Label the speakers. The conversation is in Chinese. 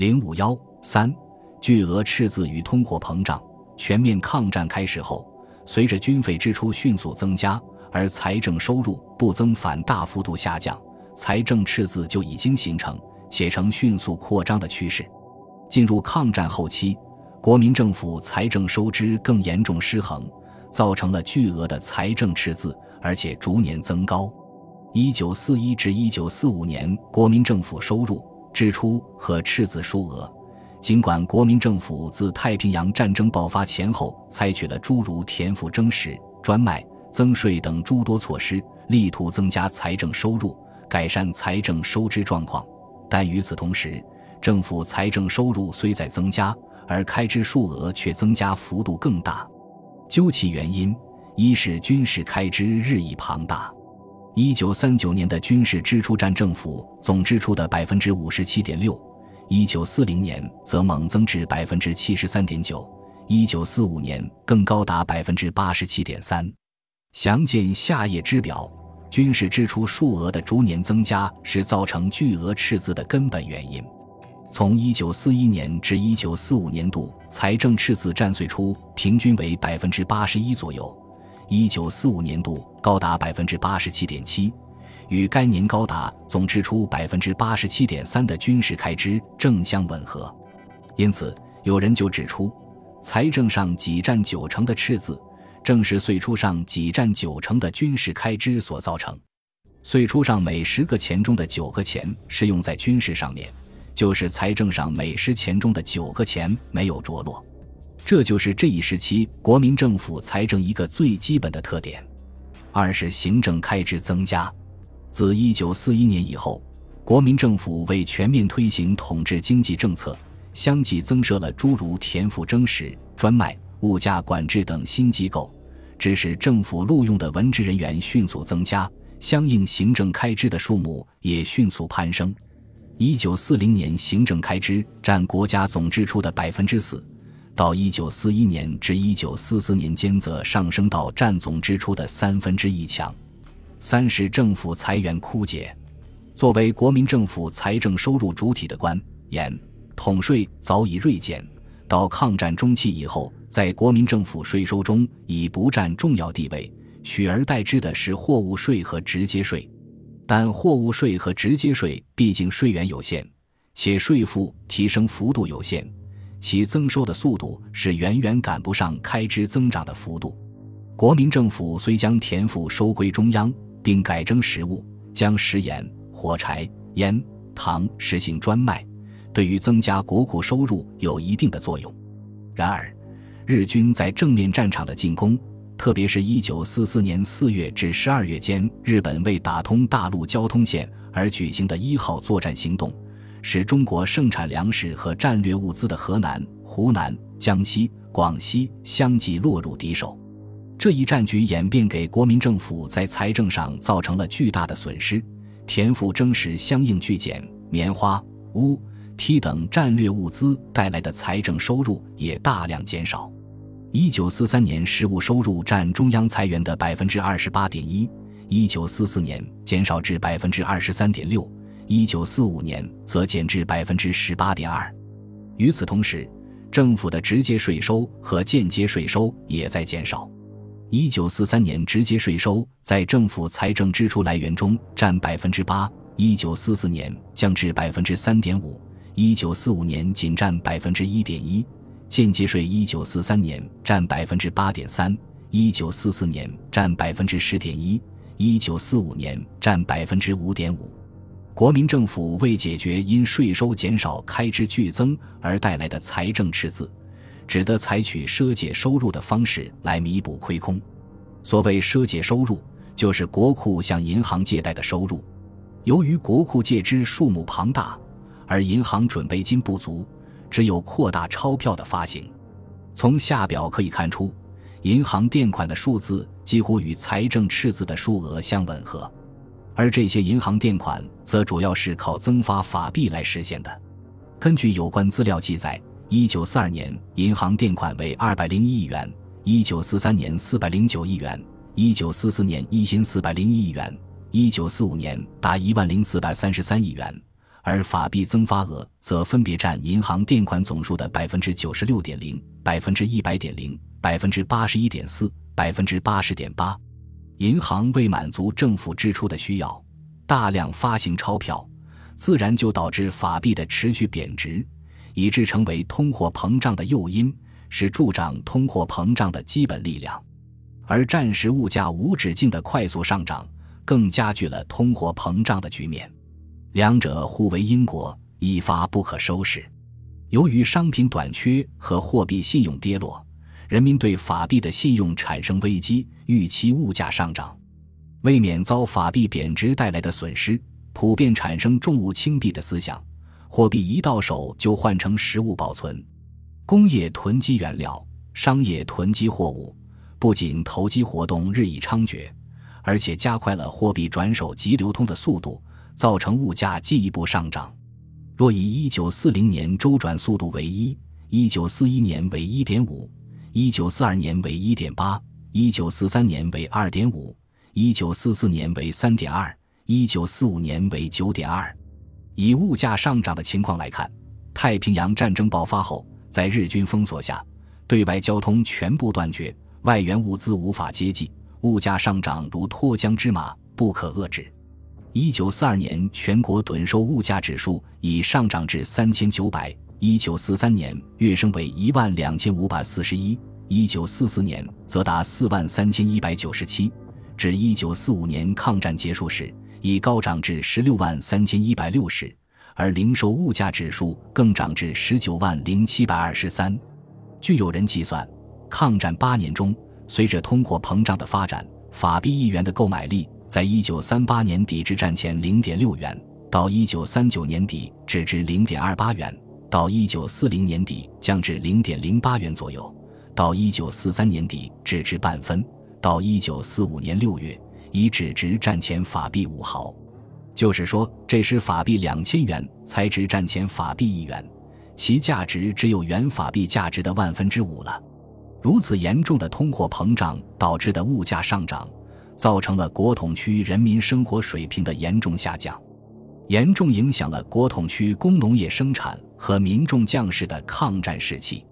Speaker 1: 零五幺三，巨额赤字与通货膨胀。全面抗战开始后，随着军费支出迅速增加，而财政收入不增反大幅度下降，财政赤字就已经形成，且呈迅速扩张的趋势。进入抗战后期，国民政府财政收支更严重失衡，造成了巨额的财政赤字，而且逐年增高。一九四一至一九四五年，国民政府收入、支出和赤字数额。尽管国民政府自太平洋战争爆发前后采取了诸如田赋征实、专卖、增税等诸多措施，力图增加财政收入、改善财政收支状况，但与此同时，政府财政收入虽在增加，而开支数额却增加幅度更大。究其原因，一是军事开支日益庞大。一九三九年的军事支出占政府总支出的百分之五十七点六。一九四零年则猛增至百分之七十三点九，一九四五年更高达百分之八十七点三。详见下页之表。军事支出数额的逐年增加是造成巨额赤字的根本原因。从一九四一年至一九四五年度，财政赤字占税出平均为百分之八十一左右，一九四五年度高达百分之八十七点七。与该年高达总支出百分之八十七点三的军事开支正相吻合，因此有人就指出，财政上几占九成的赤字，正是岁出上几占九成的军事开支所造成。岁出上每十个钱中的九个钱是用在军事上面，就是财政上每十钱中的九个钱没有着落。这就是这一时期国民政府财政一个最基本的特点。二是行政开支增加。自一九四一年以后，国民政府为全面推行统治经济政策，相继增设了诸如田赋征实、专卖、物价管制等新机构，致使政府录用的文职人员迅速增加，相应行政开支的数目也迅速攀升。一九四零年，行政开支占国家总支出的百分之四，到一九四一年至一九四四年间，则上升到占总支出的三分之一强。三是政府财源枯竭，作为国民政府财政收入主体的官盐统税早已锐减，到抗战中期以后，在国民政府税收中已不占重要地位，取而代之的是货物税和直接税。但货物税和直接税毕竟税源有限，且税负提升幅度有限，其增收的速度是远远赶不上开支增长的幅度。国民政府虽将田赋收归中央。并改征实物，将食盐、火柴、烟、糖实行专卖，对于增加国库收入有一定的作用。然而，日军在正面战场的进攻，特别是一九四四年四月至十二月间，日本为打通大陆交通线而举行的一号作战行动，使中国盛产粮食和战略物资的河南、湖南、江西、广西相继落入敌手。这一战局演变给国民政府在财政上造成了巨大的损失，田赋征实相应巨减，棉花、钨、梯等战略物资带来的财政收入也大量减少。一九四三年，实物收入占中央财源的百分之二十八点一；一九四四年减少至百分之二十三点六；一九四五年则减至百分之十八点二。与此同时，政府的直接税收和间接税收也在减少。一九四三年，直接税收在政府财政支出来源中占百分之八；一九四四年降至百分之三点五；一九四五年仅占百分之一点一；间接税一九四三年占百分之八点三；一九四四年占百分之十点一；一九四五年占百分之五点五。国民政府为解决因税收减少、开支剧增而带来的财政赤字。只得采取赊借收入的方式来弥补亏空。所谓赊借收入，就是国库向银行借贷的收入。由于国库借支数目庞大，而银行准备金不足，只有扩大钞票的发行。从下表可以看出，银行垫款的数字几乎与财政赤字的数额相吻合，而这些银行垫款则主要是靠增发法币来实现的。根据有关资料记载。一九四二年，银行垫款为二百零一亿元；一九四三年，四百零九亿元；一九四四年，一千四百零一亿元；一九四五年，达一万零四百三十三亿元；而法币增发额则分别占银行垫款总数的百分之九十六点零、百分之一百点零、百分之八十一点四、百分之八十点八。银行为满足政府支出的需要，大量发行钞票，自然就导致法币的持续贬值，以致成为通货膨胀的诱因，是助长通货膨胀的基本力量。而战时物价无止境的快速上涨，更加剧了通货膨胀的局面。两者互为因果，一发不可收拾。由于商品短缺和货币信用跌落，人民对法币的信用产生危机，预期物价上涨。为免遭法币贬值带来的损失，普遍产生重物轻币的思想，货币一到手就换成实物保存。工业囤积原料，商业囤积货物，不仅投机活动日益猖獗，而且加快了货币转手及流通的速度。造成物价进一步上涨。若以1940年周转速度为一，1941年为一点五1.5，1942年为1.8，1943年为2.5，1944年为3.2，1945年为9.2。以物价上涨的情况来看，太平洋战争爆发后，在日军封锁下，对外交通全部断绝，外援物资无法接济，物价上涨如脱缰之马，不可遏制。一九四二年，全国趸收物价指数已上涨至三千九百；一九四三年跃升为一万两千五百四十一；一九四四年则达四万三千一百九十七；至一九四五年抗战结束时，已高涨至十六万三千一百六十，而零售物价指数更涨至十九万零七百二十三。据有人计算，抗战八年中，随着通货膨胀的发展，法币一元的购买力。在一九三八年底至战前零点六元，到一九三九年底只值零点二八元，到一九四零年底降至零点零八元左右，到一九四三年底只值半分，到一九四五年六月已只值战前法币五毫。就是说，这时法币两千元才值战前法币一元，其价值只有原法币价值的万分之五了。如此严重的通货膨胀导致的物价上涨。造成了国统区人民生活水平的严重下降，严重影响了国统区工农业生产和民众将士的抗战士气。